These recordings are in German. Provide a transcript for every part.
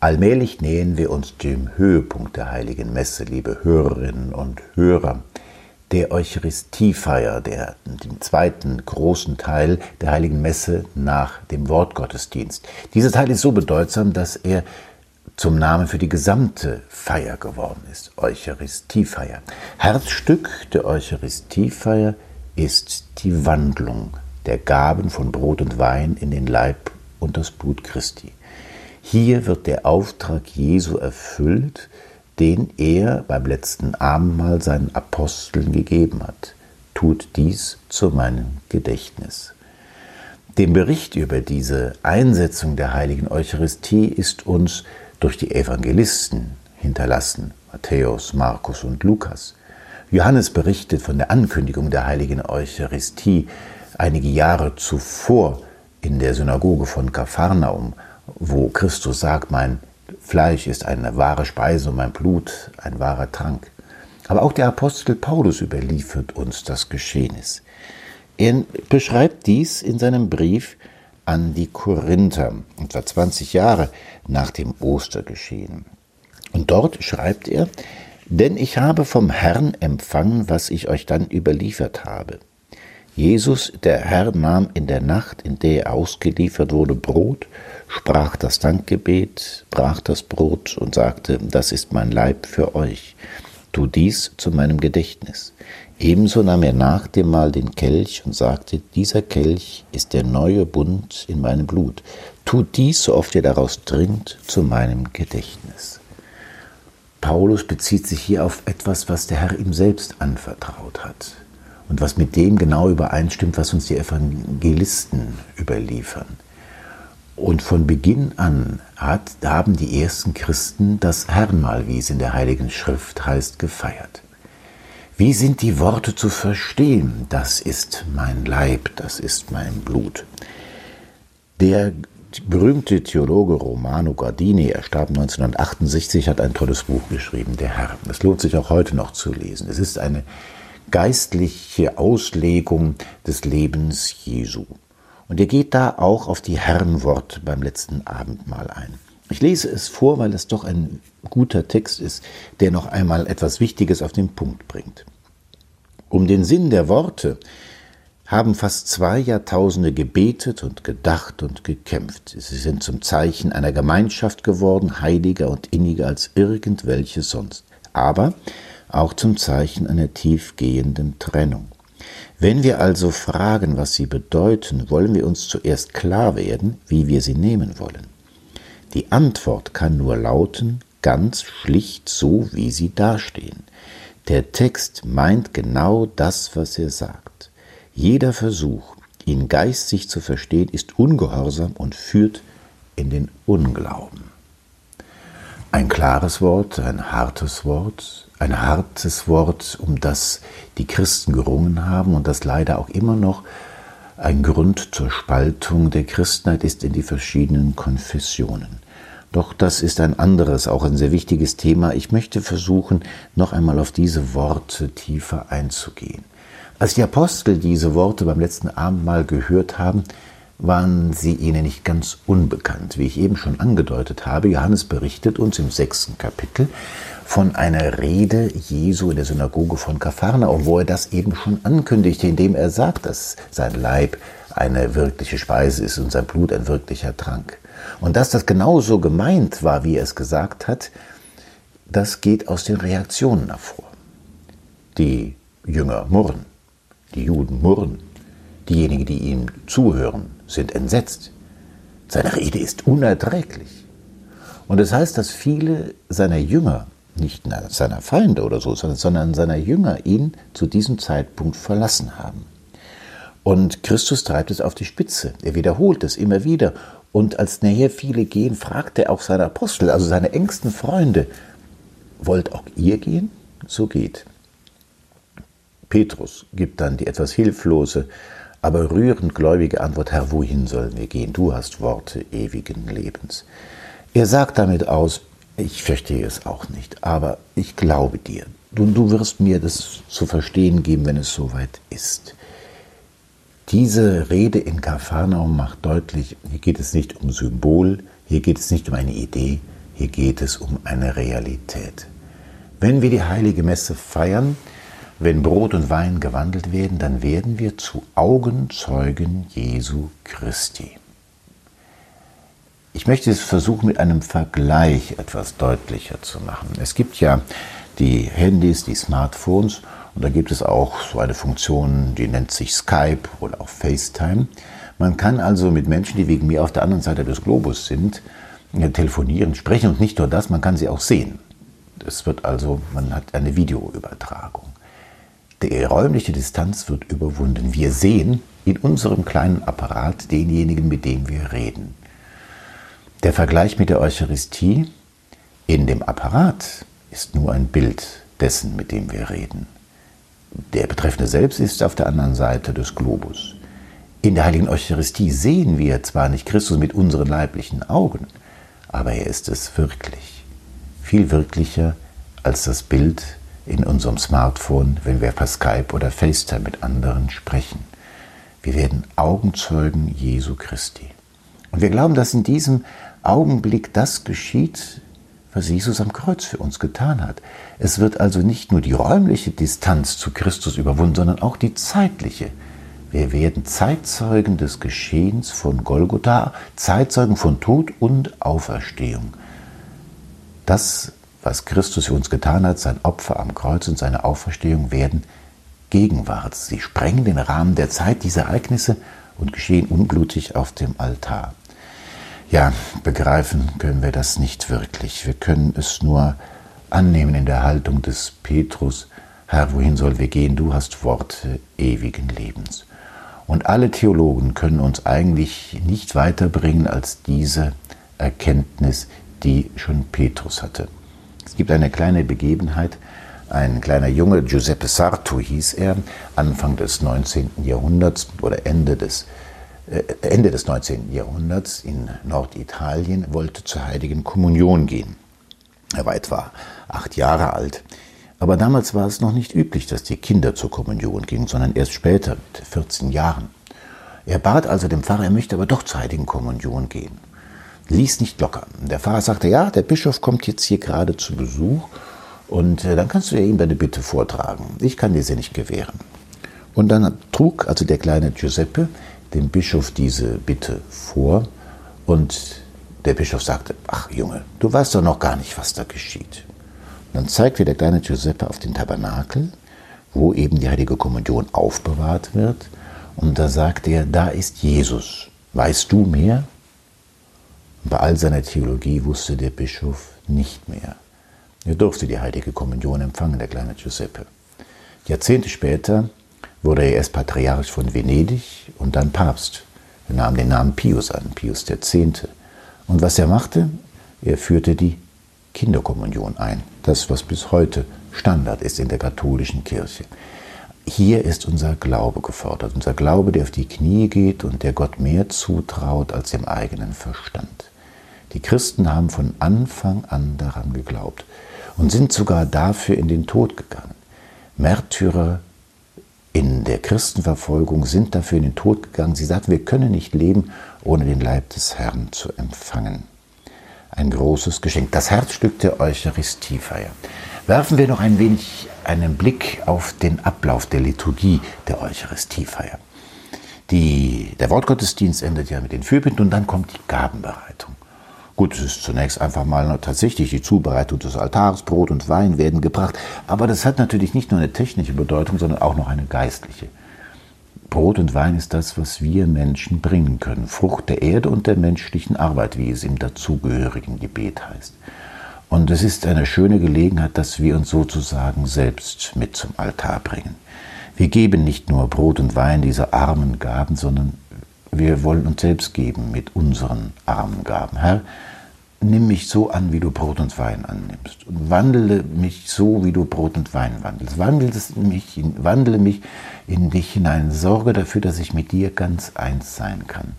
Allmählich nähern wir uns dem Höhepunkt der heiligen Messe, liebe Hörerinnen und Hörer, der Eucharistiefeier, der, den zweiten großen Teil der heiligen Messe nach dem Wortgottesdienst. Dieser Teil ist so bedeutsam, dass er zum Namen für die gesamte Feier geworden ist, Eucharistiefeier. Herzstück der Eucharistiefeier ist die Wandlung der Gaben von Brot und Wein in den Leib und das Blut Christi. Hier wird der Auftrag Jesu erfüllt, den er beim letzten Abendmahl seinen Aposteln gegeben hat. Tut dies zu meinem Gedächtnis. Dem Bericht über diese Einsetzung der heiligen Eucharistie ist uns durch die Evangelisten hinterlassen, Matthäus, Markus und Lukas. Johannes berichtet von der Ankündigung der heiligen Eucharistie einige Jahre zuvor in der Synagoge von Kapharnaum wo Christus sagt, mein Fleisch ist eine wahre Speise und mein Blut ein wahrer Trank. Aber auch der Apostel Paulus überliefert uns das Geschehnis. Er beschreibt dies in seinem Brief an die Korinther, etwa 20 Jahre nach dem Ostergeschehen. Und dort schreibt er, denn ich habe vom Herrn empfangen, was ich euch dann überliefert habe. Jesus, der Herr, nahm in der Nacht, in der er ausgeliefert wurde, Brot, sprach das Dankgebet, brach das Brot und sagte, das ist mein Leib für euch. Tu dies zu meinem Gedächtnis. Ebenso nahm er nach dem Mahl den Kelch und sagte, dieser Kelch ist der neue Bund in meinem Blut. Tut dies, so oft ihr daraus trinkt, zu meinem Gedächtnis. Paulus bezieht sich hier auf etwas, was der Herr ihm selbst anvertraut hat und was mit dem genau übereinstimmt, was uns die Evangelisten überliefern. Und von Beginn an hat, haben die ersten Christen das Herrnmal, wie es in der Heiligen Schrift heißt, gefeiert. Wie sind die Worte zu verstehen? Das ist mein Leib, das ist mein Blut. Der berühmte Theologe Romano Gardini, er starb 1968, hat ein tolles Buch geschrieben, Der Herr. Es lohnt sich auch heute noch zu lesen. Es ist eine geistliche Auslegung des Lebens Jesu. Und er geht da auch auf die Herrenworte beim letzten Abendmahl ein. Ich lese es vor, weil es doch ein guter Text ist, der noch einmal etwas Wichtiges auf den Punkt bringt. Um den Sinn der Worte haben fast zwei Jahrtausende gebetet und gedacht und gekämpft. Sie sind zum Zeichen einer Gemeinschaft geworden, heiliger und inniger als irgendwelche sonst, aber auch zum Zeichen einer tiefgehenden Trennung. Wenn wir also fragen, was sie bedeuten, wollen wir uns zuerst klar werden, wie wir sie nehmen wollen. Die Antwort kann nur lauten, ganz schlicht so, wie sie dastehen. Der Text meint genau das, was er sagt. Jeder Versuch, ihn geistig zu verstehen, ist ungehorsam und führt in den Unglauben. Ein klares Wort, ein hartes Wort, ein hartes Wort, um das die Christen gerungen haben und das leider auch immer noch ein Grund zur Spaltung der Christenheit ist in die verschiedenen Konfessionen. Doch das ist ein anderes, auch ein sehr wichtiges Thema. Ich möchte versuchen, noch einmal auf diese Worte tiefer einzugehen. Als die Apostel diese Worte beim letzten Abendmahl gehört haben, waren sie ihnen nicht ganz unbekannt. Wie ich eben schon angedeutet habe, Johannes berichtet uns im sechsten Kapitel von einer Rede Jesu in der Synagoge von Kapharnaum, wo er das eben schon ankündigte, indem er sagt, dass sein Leib eine wirkliche Speise ist und sein Blut ein wirklicher Trank. Und dass das genauso gemeint war, wie er es gesagt hat, das geht aus den Reaktionen hervor. Die Jünger murren, die Juden murren, diejenigen, die ihm zuhören, sind entsetzt. Seine Rede ist unerträglich. Und es das heißt, dass viele seiner Jünger nicht seiner Feinde oder so, sondern seiner Jünger ihn zu diesem Zeitpunkt verlassen haben. Und Christus treibt es auf die Spitze. Er wiederholt es immer wieder. Und als nachher viele gehen, fragt er auch seine Apostel, also seine engsten Freunde, wollt auch ihr gehen? So geht. Petrus gibt dann die etwas hilflose, aber rührend gläubige Antwort, Herr, wohin sollen wir gehen? Du hast Worte ewigen Lebens. Er sagt damit aus, ich verstehe es auch nicht, aber ich glaube dir. Du, du wirst mir das zu verstehen geben, wenn es soweit ist. Diese Rede in Kapharnaum macht deutlich, hier geht es nicht um Symbol, hier geht es nicht um eine Idee, Hier geht es um eine Realität. Wenn wir die heilige Messe feiern, wenn Brot und Wein gewandelt werden, dann werden wir zu Augenzeugen Jesu Christi. Ich möchte es versuchen, mit einem Vergleich etwas deutlicher zu machen. Es gibt ja die Handys, die Smartphones und da gibt es auch so eine Funktion, die nennt sich Skype oder auch FaceTime. Man kann also mit Menschen, die wegen mir auf der anderen Seite des Globus sind, telefonieren, sprechen und nicht nur das, man kann sie auch sehen. Es wird also, man hat eine Videoübertragung. Die räumliche Distanz wird überwunden. Wir sehen in unserem kleinen Apparat denjenigen, mit dem wir reden. Der Vergleich mit der Eucharistie in dem Apparat ist nur ein Bild dessen, mit dem wir reden. Der Betreffende selbst ist auf der anderen Seite des Globus. In der heiligen Eucharistie sehen wir zwar nicht Christus mit unseren leiblichen Augen, aber er ist es wirklich. Viel wirklicher als das Bild in unserem Smartphone, wenn wir per Skype oder FaceTime mit anderen sprechen. Wir werden Augenzeugen Jesu Christi. Und wir glauben, dass in diesem Augenblick das geschieht, was Jesus am Kreuz für uns getan hat. Es wird also nicht nur die räumliche Distanz zu Christus überwunden, sondern auch die zeitliche. Wir werden Zeitzeugen des Geschehens von Golgotha, Zeitzeugen von Tod und Auferstehung. Das, was Christus für uns getan hat, sein Opfer am Kreuz und seine Auferstehung, werden Gegenwart. Sie sprengen den Rahmen der Zeit, diese Ereignisse, und geschehen unblutig auf dem Altar. Ja, begreifen können wir das nicht wirklich. Wir können es nur annehmen in der Haltung des Petrus, Herr, wohin sollen wir gehen? Du hast Worte ewigen Lebens. Und alle Theologen können uns eigentlich nicht weiterbringen als diese Erkenntnis, die schon Petrus hatte. Es gibt eine kleine Begebenheit, ein kleiner Junge, Giuseppe Sarto hieß er, Anfang des 19. Jahrhunderts oder Ende des, äh, Ende des 19. Jahrhunderts in Norditalien, wollte zur heiligen Kommunion gehen. Er war etwa acht Jahre alt. Aber damals war es noch nicht üblich, dass die Kinder zur Kommunion gingen, sondern erst später, mit 14 Jahren. Er bat also den Pfarrer, er möchte aber doch zur heiligen Kommunion gehen. Ließ nicht locker. Der Pfarrer sagte, ja, der Bischof kommt jetzt hier gerade zu Besuch und äh, dann kannst du ja ihm deine Bitte vortragen. Ich kann dir sie nicht gewähren. Und dann trug also der kleine Giuseppe dem Bischof diese Bitte vor und der Bischof sagte, ach Junge, du weißt doch noch gar nicht, was da geschieht. Dann zeigte der kleine Giuseppe auf den Tabernakel, wo eben die heilige Kommunion aufbewahrt wird. Und da sagte er, da ist Jesus. Weißt du mehr? Bei all seiner Theologie wusste der Bischof nicht mehr. Er durfte die heilige Kommunion empfangen, der kleine Giuseppe. Jahrzehnte später wurde er erst Patriarch von Venedig und dann Papst. Er nahm den Namen Pius an, Pius X. Und was er machte? Er führte die Kinderkommunion ein. Das, was bis heute Standard ist in der katholischen Kirche. Hier ist unser Glaube gefordert. Unser Glaube, der auf die Knie geht und der Gott mehr zutraut als dem eigenen Verstand. Die Christen haben von Anfang an daran geglaubt und sind sogar dafür in den Tod gegangen. Märtyrer in der Christenverfolgung sind dafür in den Tod gegangen. Sie sagten, wir können nicht leben, ohne den Leib des Herrn zu empfangen ein großes Geschenk, das Herzstück der Eucharistiefeier. Werfen wir noch ein wenig einen Blick auf den Ablauf der Liturgie der Eucharistiefeier. Die, der Wortgottesdienst endet ja mit den Fürbinden und dann kommt die Gabenbereitung. Gut, es ist zunächst einfach mal tatsächlich die Zubereitung des Altars, Brot und Wein werden gebracht, aber das hat natürlich nicht nur eine technische Bedeutung, sondern auch noch eine geistliche. Brot und Wein ist das, was wir Menschen bringen können. Frucht der Erde und der menschlichen Arbeit, wie es im dazugehörigen Gebet heißt. Und es ist eine schöne Gelegenheit, dass wir uns sozusagen selbst mit zum Altar bringen. Wir geben nicht nur Brot und Wein diese armen Gaben, sondern wir wollen uns selbst geben mit unseren armen Gaben. Herr, nimm mich so an, wie du Brot und Wein annimmst. Und wandle mich so, wie du Brot und Wein wandelst. Wandle mich, wandle mich in dich hinein. Sorge dafür, dass ich mit dir ganz eins sein kann.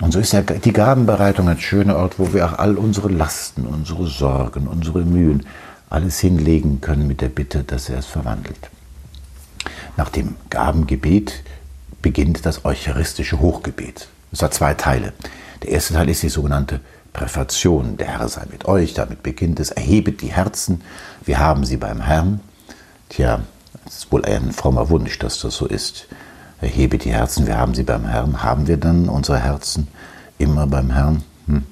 Und so ist ja die Gabenbereitung ein schöner Ort, wo wir auch all unsere Lasten, unsere Sorgen, unsere Mühen, alles hinlegen können mit der Bitte, dass er es verwandelt. Nach dem Gabengebet beginnt das eucharistische Hochgebet. Es hat zwei Teile. Der erste Teil ist die sogenannte Präfation. Der Herr sei mit euch, damit beginnt es. Erhebet die Herzen, wir haben sie beim Herrn. Tja, es ist wohl ein frommer Wunsch, dass das so ist. Erhebet die Herzen, wir haben sie beim Herrn. Haben wir dann unsere Herzen immer beim Herrn? Hm,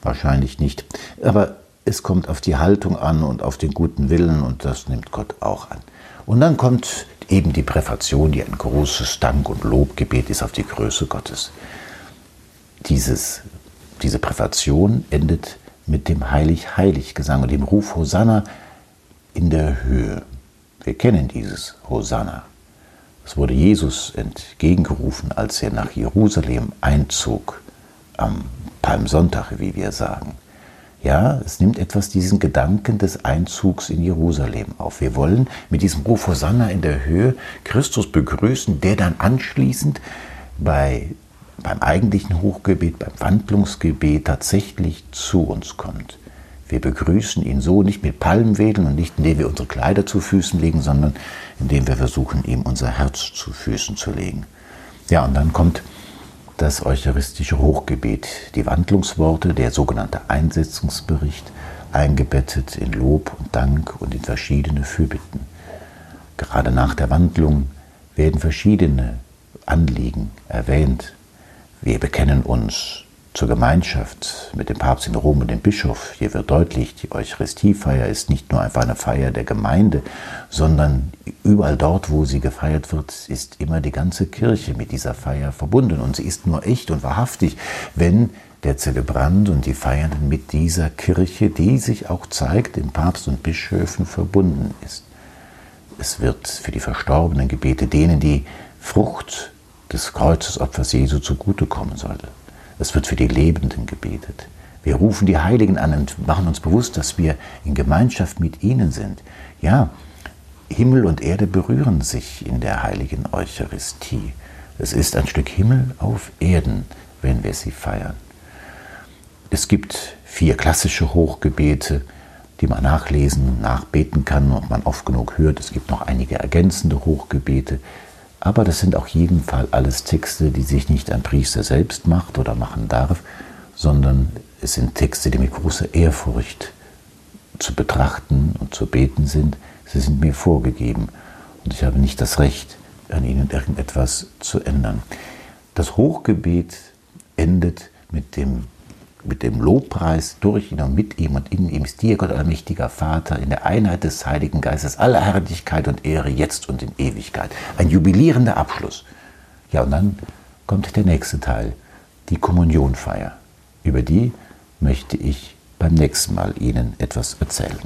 wahrscheinlich nicht. Aber es kommt auf die Haltung an und auf den guten Willen und das nimmt Gott auch an. Und dann kommt eben die Präfation, die ein großes Dank- und Lobgebet ist auf die Größe Gottes. Dieses, diese Präfation endet mit dem Heilig-Heilig-Gesang und dem Ruf Hosanna in der Höhe. Wir kennen dieses Hosanna. Es wurde Jesus entgegengerufen, als er nach Jerusalem einzog, am Palmsonntag, wie wir sagen. Ja, es nimmt etwas diesen Gedanken des Einzugs in Jerusalem auf. Wir wollen mit diesem Ruf Hosanna in der Höhe Christus begrüßen, der dann anschließend bei, beim eigentlichen Hochgebet, beim Wandlungsgebet tatsächlich zu uns kommt. Wir begrüßen ihn so nicht mit Palmwedeln und nicht indem wir unsere Kleider zu Füßen legen, sondern indem wir versuchen, ihm unser Herz zu Füßen zu legen. Ja, und dann kommt das eucharistische Hochgebet, die Wandlungsworte, der sogenannte Einsetzungsbericht, eingebettet in Lob und Dank und in verschiedene Fürbitten. Gerade nach der Wandlung werden verschiedene Anliegen erwähnt. Wir bekennen uns zur Gemeinschaft mit dem Papst in Rom und dem Bischof. Hier wird deutlich, die Eucharistiefeier ist nicht nur einfach eine Feier der Gemeinde, sondern überall dort, wo sie gefeiert wird, ist immer die ganze Kirche mit dieser Feier verbunden. Und sie ist nur echt und wahrhaftig, wenn der Zelebrant und die Feiernden mit dieser Kirche, die sich auch zeigt, den Papst und Bischöfen verbunden ist. Es wird für die Verstorbenen Gebete denen die Frucht des Kreuzesopfers Jesu zugutekommen soll. Es wird für die Lebenden gebetet. Wir rufen die Heiligen an und machen uns bewusst, dass wir in Gemeinschaft mit ihnen sind. Ja, Himmel und Erde berühren sich in der heiligen Eucharistie. Es ist ein Stück Himmel auf Erden, wenn wir sie feiern. Es gibt vier klassische Hochgebete, die man nachlesen nachbeten kann und man oft genug hört. Es gibt noch einige ergänzende Hochgebete. Aber das sind auch jeden Fall alles Texte, die sich nicht ein Priester selbst macht oder machen darf, sondern es sind Texte, die mit großer Ehrfurcht zu betrachten und zu beten sind. Sie sind mir vorgegeben und ich habe nicht das Recht, an ihnen irgendetwas zu ändern. Das Hochgebet endet mit dem mit dem Lobpreis durch ihn und mit ihm und in ihm ist dir, Gott allmächtiger Vater, in der Einheit des Heiligen Geistes, aller Herrlichkeit und Ehre, jetzt und in Ewigkeit. Ein jubilierender Abschluss. Ja, und dann kommt der nächste Teil, die Kommunionfeier. Über die möchte ich beim nächsten Mal Ihnen etwas erzählen.